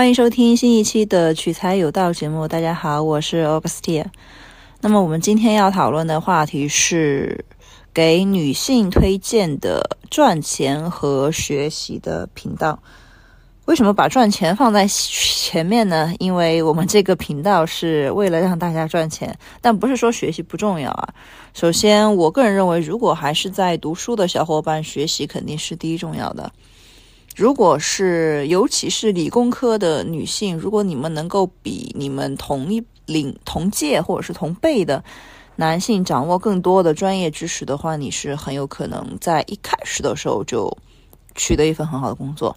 欢迎收听新一期的取财有道节目。大家好，我是 Augustia。那么我们今天要讨论的话题是给女性推荐的赚钱和学习的频道。为什么把赚钱放在前面呢？因为我们这个频道是为了让大家赚钱，但不是说学习不重要啊。首先，我个人认为，如果还是在读书的小伙伴，学习肯定是第一重要的。如果是，尤其是理工科的女性，如果你们能够比你们同一领同届或者是同辈的男性掌握更多的专业知识的话，你是很有可能在一开始的时候就取得一份很好的工作。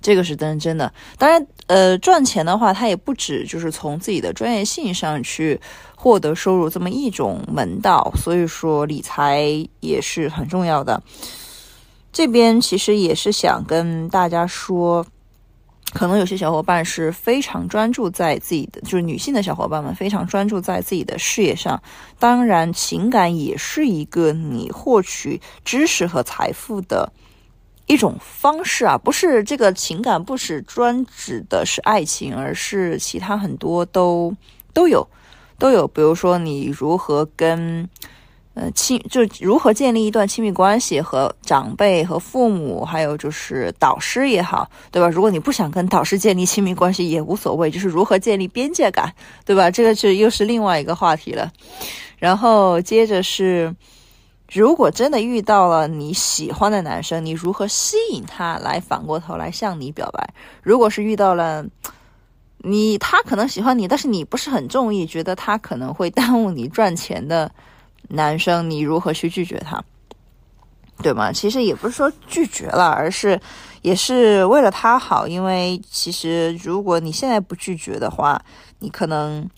这个是真真的。当然，呃，赚钱的话，它也不止就是从自己的专业性上去获得收入这么一种门道。所以说，理财也是很重要的。这边其实也是想跟大家说，可能有些小伙伴是非常专注在自己的，就是女性的小伙伴们非常专注在自己的事业上。当然，情感也是一个你获取知识和财富的一种方式啊，不是这个情感不是专指的是爱情，而是其他很多都都有都有。比如说，你如何跟。呃，亲，就是如何建立一段亲密关系，和长辈、和父母，还有就是导师也好，对吧？如果你不想跟导师建立亲密关系，也无所谓，就是如何建立边界感，对吧？这个是又是另外一个话题了。然后接着是，如果真的遇到了你喜欢的男生，你如何吸引他来反过头来向你表白？如果是遇到了你，他可能喜欢你，但是你不是很中意，觉得他可能会耽误你赚钱的。男生，你如何去拒绝他，对吗？其实也不是说拒绝了，而是也是为了他好。因为其实如果你现在不拒绝的话，你可能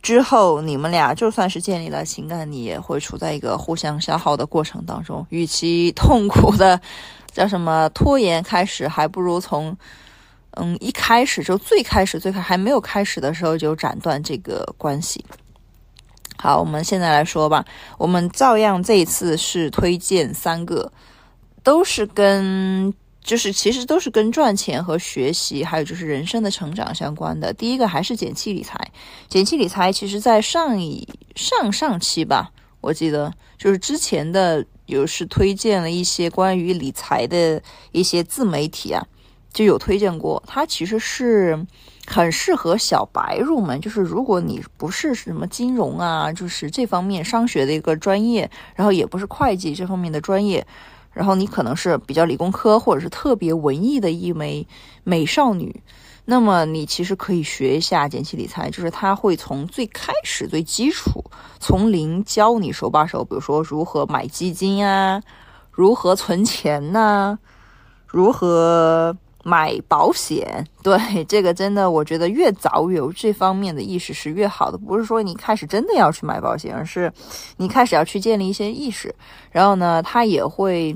之后你们俩就算是建立了情感，你也会处在一个互相消耗的过程当中。与其痛苦的叫什么拖延开始，还不如从嗯一开始就最开始最开还没有开始的时候就斩断这个关系。好，我们现在来说吧。我们照样这一次是推荐三个，都是跟就是其实都是跟赚钱和学习，还有就是人生的成长相关的。第一个还是减气理财。减气理财其实在上一上上期吧，我记得就是之前的有是推荐了一些关于理财的一些自媒体啊，就有推荐过。它其实是。很适合小白入门，就是如果你不是什么金融啊，就是这方面商学的一个专业，然后也不是会计这方面的专业，然后你可能是比较理工科或者是特别文艺的一枚美少女，那么你其实可以学一下简气理财，就是他会从最开始最基础，从零教你手把手，比如说如何买基金啊，如何存钱呐，如何。买保险，对这个真的，我觉得越早有这方面的意识是越好的。不是说你开始真的要去买保险，而是你开始要去建立一些意识。然后呢，他也会，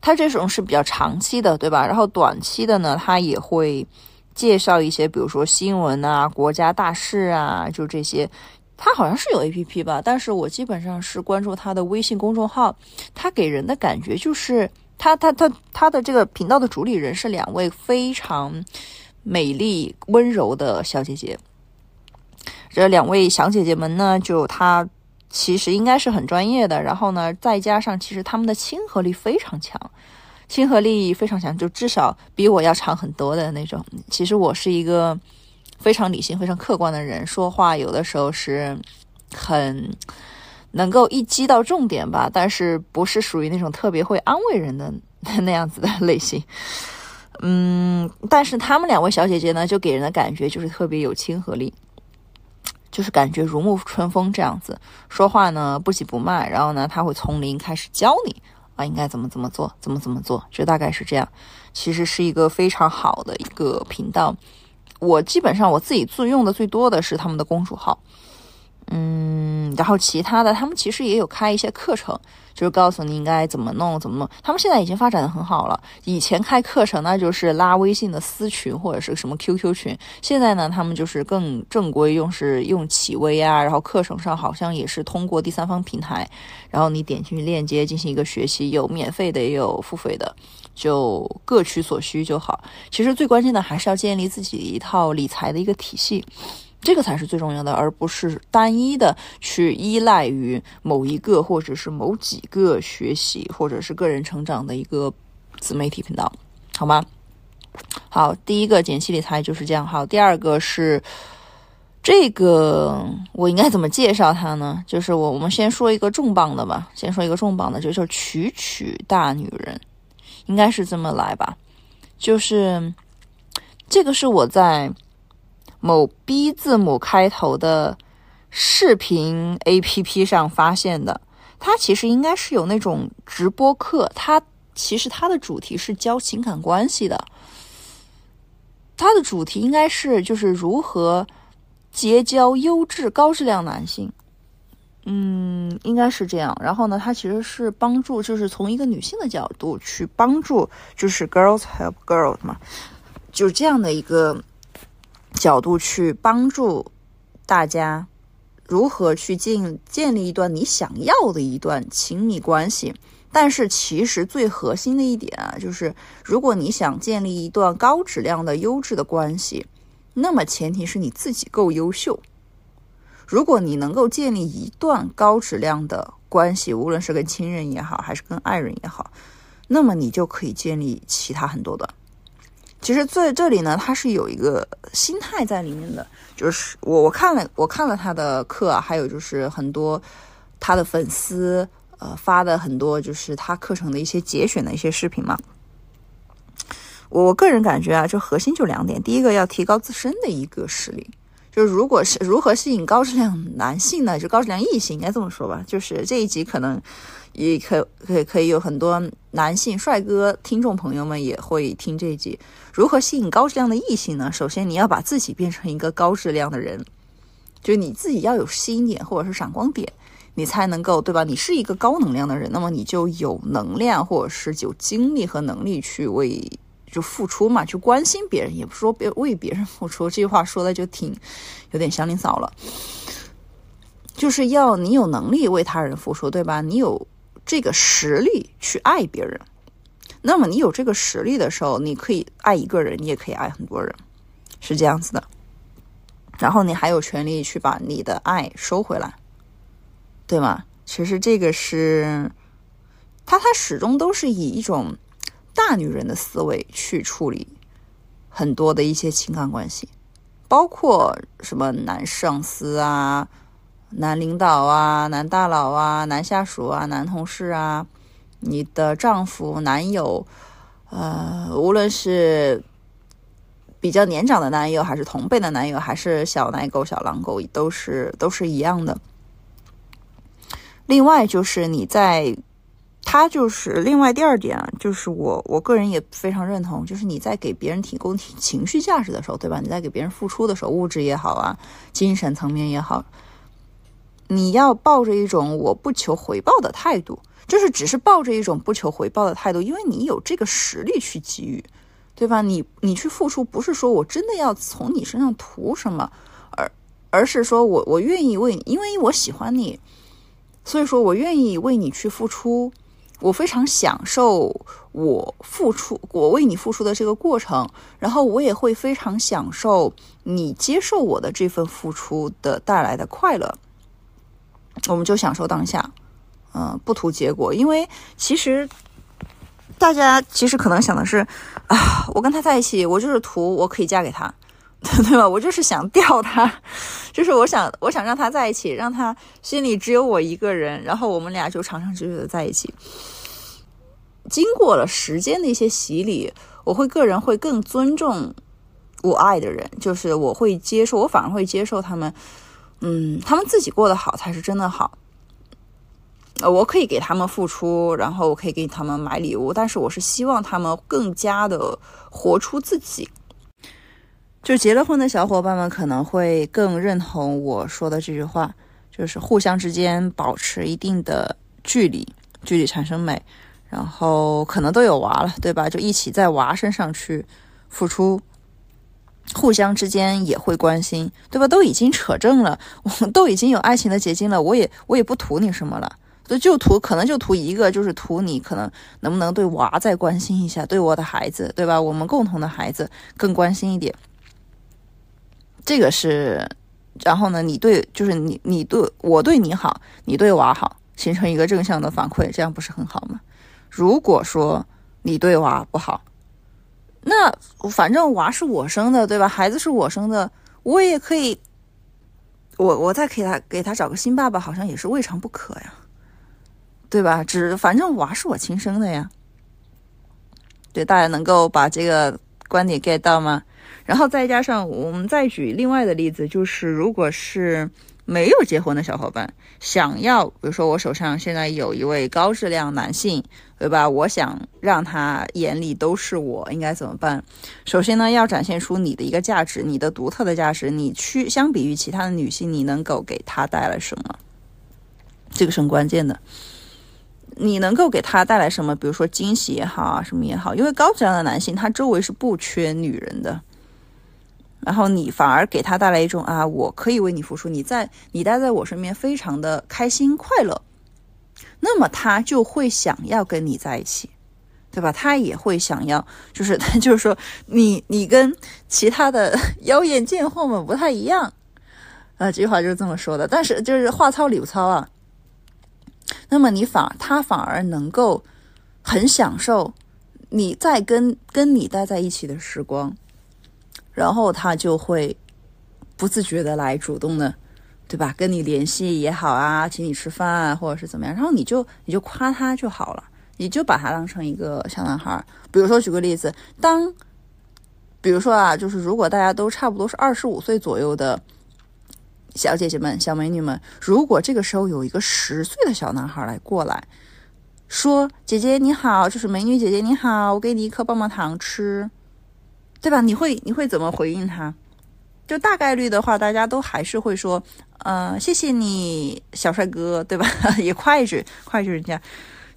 他这种是比较长期的，对吧？然后短期的呢，他也会介绍一些，比如说新闻啊、国家大事啊，就这些。他好像是有 A P P 吧，但是我基本上是关注他的微信公众号，他给人的感觉就是。他他他他的这个频道的主理人是两位非常美丽温柔的小姐姐。这两位小姐姐们呢，就她其实应该是很专业的，然后呢，再加上其实他们的亲和力非常强，亲和力非常强，就至少比我要长很多的那种。其实我是一个非常理性、非常客观的人，说话有的时候是很。能够一击到重点吧，但是不是属于那种特别会安慰人的 那样子的类型。嗯，但是他们两位小姐姐呢，就给人的感觉就是特别有亲和力，就是感觉如沐春风这样子，说话呢不急不慢，然后呢他会从零开始教你啊，应该怎么怎么做，怎么怎么做，就大概是这样。其实是一个非常好的一个频道，我基本上我自己最用的最多的是他们的公主号。嗯，然后其他的他们其实也有开一些课程。就是告诉你应该怎么弄，怎么弄。他们现在已经发展的很好了。以前开课程那就是拉微信的私群或者是什么 QQ 群，现在呢，他们就是更正规，用是用企微啊。然后课程上好像也是通过第三方平台，然后你点进去链接进行一个学习，有免费的也有付费的，就各取所需就好。其实最关键的还是要建立自己一套理财的一个体系。这个才是最重要的，而不是单一的去依赖于某一个或者是某几个学习或者是个人成长的一个自媒体频道，好吗？好，第一个简析理财就是这样。好，第二个是这个，我应该怎么介绍它呢？就是我我们先说一个重磅的吧，先说一个重磅的，就是曲曲大女人，应该是这么来吧？就是这个是我在。某 B 字母开头的视频 APP 上发现的，它其实应该是有那种直播课，它其实它的主题是教情感关系的，它的主题应该是就是如何结交优质高质量男性，嗯，应该是这样。然后呢，它其实是帮助，就是从一个女性的角度去帮助，就是 girls help girls 嘛，就是这样的一个。角度去帮助大家如何去建建立一段你想要的一段亲密关系，但是其实最核心的一点啊，就是如果你想建立一段高质量的优质的关系，那么前提是你自己够优秀。如果你能够建立一段高质量的关系，无论是跟亲人也好，还是跟爱人也好，那么你就可以建立其他很多的。其实在这里呢，他是有一个心态在里面的，就是我我看了我看了他的课，还有就是很多他的粉丝呃发的很多就是他课程的一些节选的一些视频嘛。我个人感觉啊，就核心就两点，第一个要提高自身的一个实力，就是如果是如何吸引高质量男性呢？就高质量异性应该这么说吧，就是这一集可能。也可可可以有很多男性帅哥听众朋友们也会听这一集。如何吸引高质量的异性呢？首先你要把自己变成一个高质量的人，就你自己要有吸引点或者是闪光点，你才能够对吧？你是一个高能量的人，那么你就有能量或者是有精力和能力去为就付出嘛，去关心别人，也不说别为别人付出。这句话说的就挺有点祥林嫂了，就是要你有能力为他人付出，对吧？你有。这个实力去爱别人，那么你有这个实力的时候，你可以爱一个人，你也可以爱很多人，是这样子的。然后你还有权利去把你的爱收回来，对吗？其实这个是他，他始终都是以一种大女人的思维去处理很多的一些情感关系，包括什么男上司啊。男领导啊，男大佬啊，男下属啊，男同事啊，你的丈夫、男友，呃，无论是比较年长的男友，还是同辈的男友，还是小奶狗、小狼狗，都是都是一样的。另外就是你在，他就是另外第二点，就是我我个人也非常认同，就是你在给别人提供情绪价值的时候，对吧？你在给别人付出的时候，物质也好啊，精神层面也好。你要抱着一种我不求回报的态度，就是只是抱着一种不求回报的态度，因为你有这个实力去给予，对吧？你你去付出，不是说我真的要从你身上图什么，而而是说我我愿意为，因为我喜欢你，所以说我愿意为你去付出，我非常享受我付出，我为你付出的这个过程，然后我也会非常享受你接受我的这份付出的带来的快乐。我们就享受当下，嗯，不图结果，因为其实大家其实可能想的是啊，我跟他在一起，我就是图我可以嫁给他，对吧？我就是想吊他，就是我想我想让他在一起，让他心里只有我一个人，然后我们俩就长长久久的在一起。经过了时间的一些洗礼，我会个人会更尊重我爱的人，就是我会接受，我反而会接受他们。嗯，他们自己过得好才是真的好。我可以给他们付出，然后我可以给他们买礼物，但是我是希望他们更加的活出自己。就结了婚的小伙伴们可能会更认同我说的这句话，就是互相之间保持一定的距离，距离产生美，然后可能都有娃了，对吧？就一起在娃身上去付出，互相之间也会关心，对吧？都已经扯正了，我 们都已经有爱情的结晶了，我也我也不图你什么了。就图可能就图一个，就是图你可能能不能对娃再关心一下，对我的孩子，对吧？我们共同的孩子更关心一点。这个是，然后呢，你对就是你你对我对你好，你对娃好，形成一个正向的反馈，这样不是很好吗？如果说你对娃不好，那反正娃是我生的，对吧？孩子是我生的，我也可以，我我再给他给他找个新爸爸，好像也是未尝不可呀。对吧？只反正娃是我亲生的呀。对，大家能够把这个观点 get 到吗？然后再加上我们再举另外的例子，就是如果是没有结婚的小伙伴，想要，比如说我手上现在有一位高质量男性，对吧？我想让他眼里都是我，应该怎么办？首先呢，要展现出你的一个价值，你的独特的价值，你去相比于其他的女性，你能够给他带来什么？这个是很关键的。你能够给他带来什么？比如说惊喜也好啊，什么也好。因为高质量的男性，他周围是不缺女人的。然后你反而给他带来一种啊，我可以为你付出，你在你待在我身边，非常的开心快乐。那么他就会想要跟你在一起，对吧？他也会想要，就是他 就是说，你你跟其他的妖艳贱货们不太一样啊。这句话就是这么说的。但是就是话糙理不糙啊。那么你反他反而能够很享受你在跟跟你待在一起的时光，然后他就会不自觉的来主动的，对吧？跟你联系也好啊，请你吃饭啊，或者是怎么样，然后你就你就夸他就好了，你就把他当成一个小男孩。比如说举个例子，当比如说啊，就是如果大家都差不多是二十五岁左右的。小姐姐们、小美女们，如果这个时候有一个十岁的小男孩来过来，说：“姐姐你好，就是美女姐姐你好，我给你一颗棒棒糖吃，对吧？”你会你会怎么回应他？就大概率的话，大家都还是会说：“呃，谢谢你，小帅哥，对吧？” 也夸一句，夸一句人家，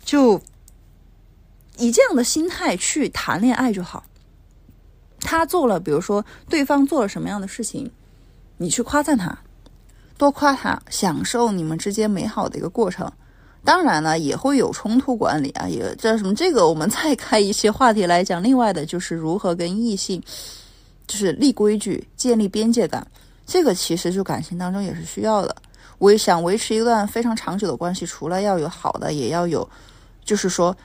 就以这样的心态去谈恋爱就好。他做了，比如说对方做了什么样的事情，你去夸赞他。多夸他，享受你们之间美好的一个过程。当然呢，也会有冲突管理啊，也叫什么？这个我们再开一些话题来讲。另外的就是如何跟异性，就是立规矩、建立边界感。这个其实就感情当中也是需要的。我也想维持一段非常长久的关系，除了要有好的，也要有，就是说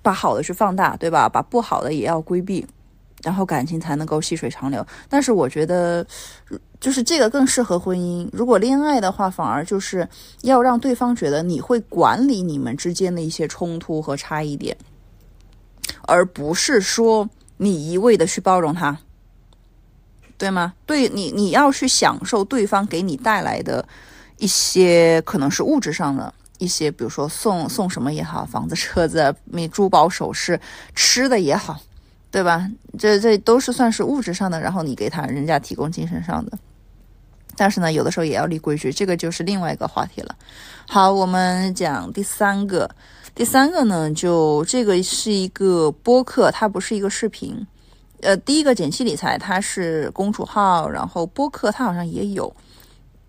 把好的去放大，对吧？把不好的也要规避。然后感情才能够细水长流，但是我觉得，就是这个更适合婚姻。如果恋爱的话，反而就是要让对方觉得你会管理你们之间的一些冲突和差异点，而不是说你一味的去包容他，对吗？对你，你要去享受对方给你带来的一些可能是物质上的一些，比如说送送什么也好，房子、车子、珠宝首饰、吃的也好。对吧？这这都是算是物质上的，然后你给他人家提供精神上的。但是呢，有的时候也要立规矩，这个就是另外一个话题了。好，我们讲第三个。第三个呢，就这个是一个播客，它不是一个视频。呃，第一个简七理财它是公主号，然后播客它好像也有，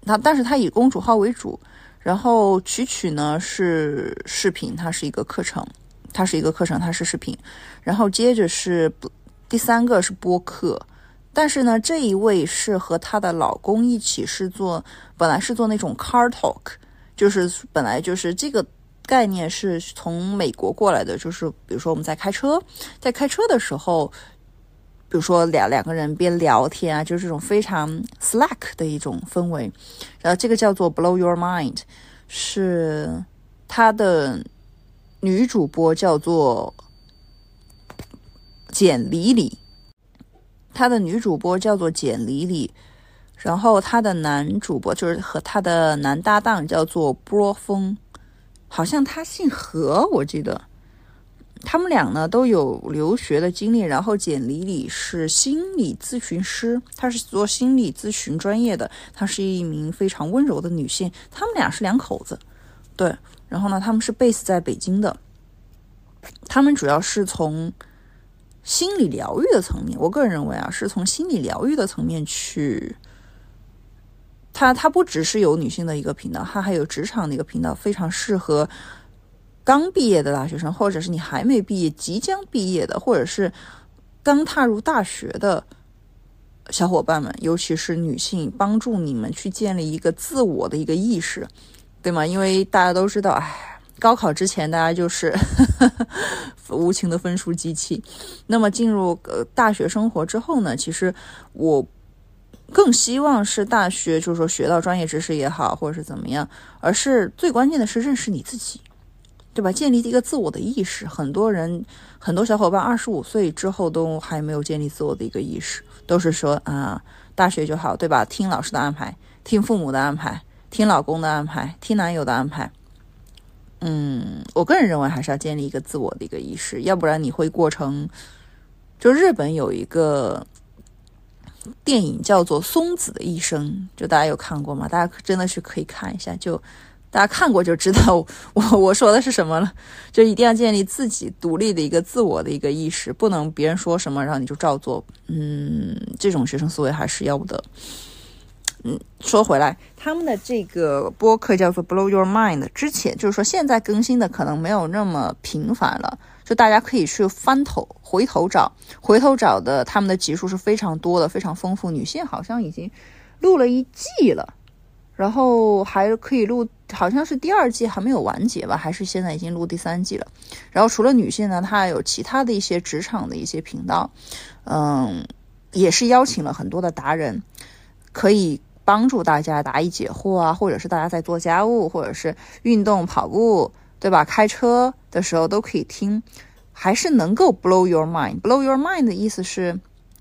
它但是它以公主号为主，然后曲曲呢是视频，它是一个课程。它是一个课程，它是视频，然后接着是第三个是播客，但是呢，这一位是和她的老公一起是做，本来是做那种 car talk，就是本来就是这个概念是从美国过来的，就是比如说我们在开车，在开车的时候，比如说两两个人边聊天啊，就是这种非常 slack 的一种氛围，然后这个叫做 blow your mind，是他的。女主播叫做简里里，她的女主播叫做简里里，然后她的男主播就是和她的男搭档叫做波峰，好像他姓何，我记得他们俩呢都有留学的经历，然后简里里是心理咨询师，她是做心理咨询专业的，她是一名非常温柔的女性。他们俩是两口子，对，然后呢，他们是 base 在北京的，他们主要是从心理疗愈的层面，我个人认为啊，是从心理疗愈的层面去，他他不只是有女性的一个频道，他还有职场的一个频道，非常适合。刚毕业的大学生，或者是你还没毕业、即将毕业的，或者是刚踏入大学的小伙伴们，尤其是女性，帮助你们去建立一个自我的一个意识，对吗？因为大家都知道，哎，高考之前大家就是 无情的分数机器。那么进入呃大学生活之后呢，其实我更希望是大学，就是说学到专业知识也好，或者是怎么样，而是最关键的是认识你自己。对吧？建立一个自我的意识，很多人，很多小伙伴二十五岁之后都还没有建立自我的一个意识，都是说啊，大学就好，对吧？听老师的安排，听父母的安排，听老公的安排，听男友的安排。嗯，我个人认为还是要建立一个自我的一个意识，要不然你会过成，就日本有一个电影叫做《松子的一生》，就大家有看过吗？大家真的是可以看一下，就。大家看过就知道我我说的是什么了，就一定要建立自己独立的一个自我的一个意识，不能别人说什么然后你就照做。嗯，这种学生思维还是要不得。嗯，说回来，他们的这个播客叫做 Blow Your Mind，之前就是说现在更新的可能没有那么频繁了，就大家可以去翻头回头找，回头找的他们的集数是非常多的，非常丰富。女性好像已经录了一季了。然后还可以录，好像是第二季还没有完结吧，还是现在已经录第三季了。然后除了女性呢，它还有其他的一些职场的一些频道，嗯，也是邀请了很多的达人，可以帮助大家答疑解惑啊，或者是大家在做家务，或者是运动跑步，对吧？开车的时候都可以听，还是能够 blow your mind。blow your mind 的意思是，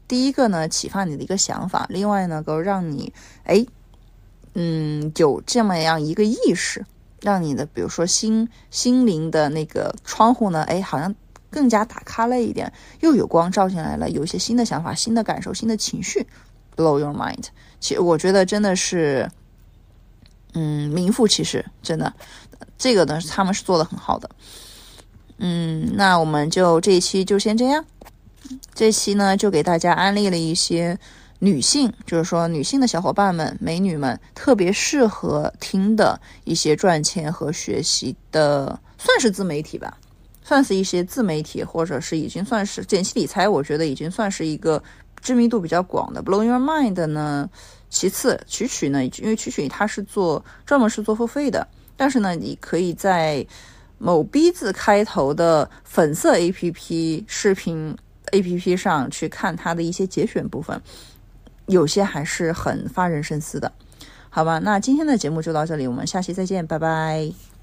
第一个呢，启发你的一个想法，另外呢，够让你哎。嗯，有这么样一个意识，让你的，比如说心心灵的那个窗户呢，哎，好像更加打开了一点，又有光照进来了，有一些新的想法、新的感受、新的情绪，blow your mind。其实我觉得真的是，嗯，名副其实，真的，这个呢，他们是做的很好的。嗯，那我们就这一期就先这样，这期呢就给大家安利了一些。女性，就是说女性的小伙伴们、美女们，特别适合听的一些赚钱和学习的，算是自媒体吧，算是一些自媒体，或者是已经算是简析理财，我觉得已经算是一个知名度比较广的。Blow Your Mind 呢，其次曲曲呢，因为曲曲它是做专门是做付费的，但是呢，你可以在某 B 字开头的粉色 APP 视频 APP 上去看它的一些节选部分。有些还是很发人深思的，好吧？那今天的节目就到这里，我们下期再见，拜拜。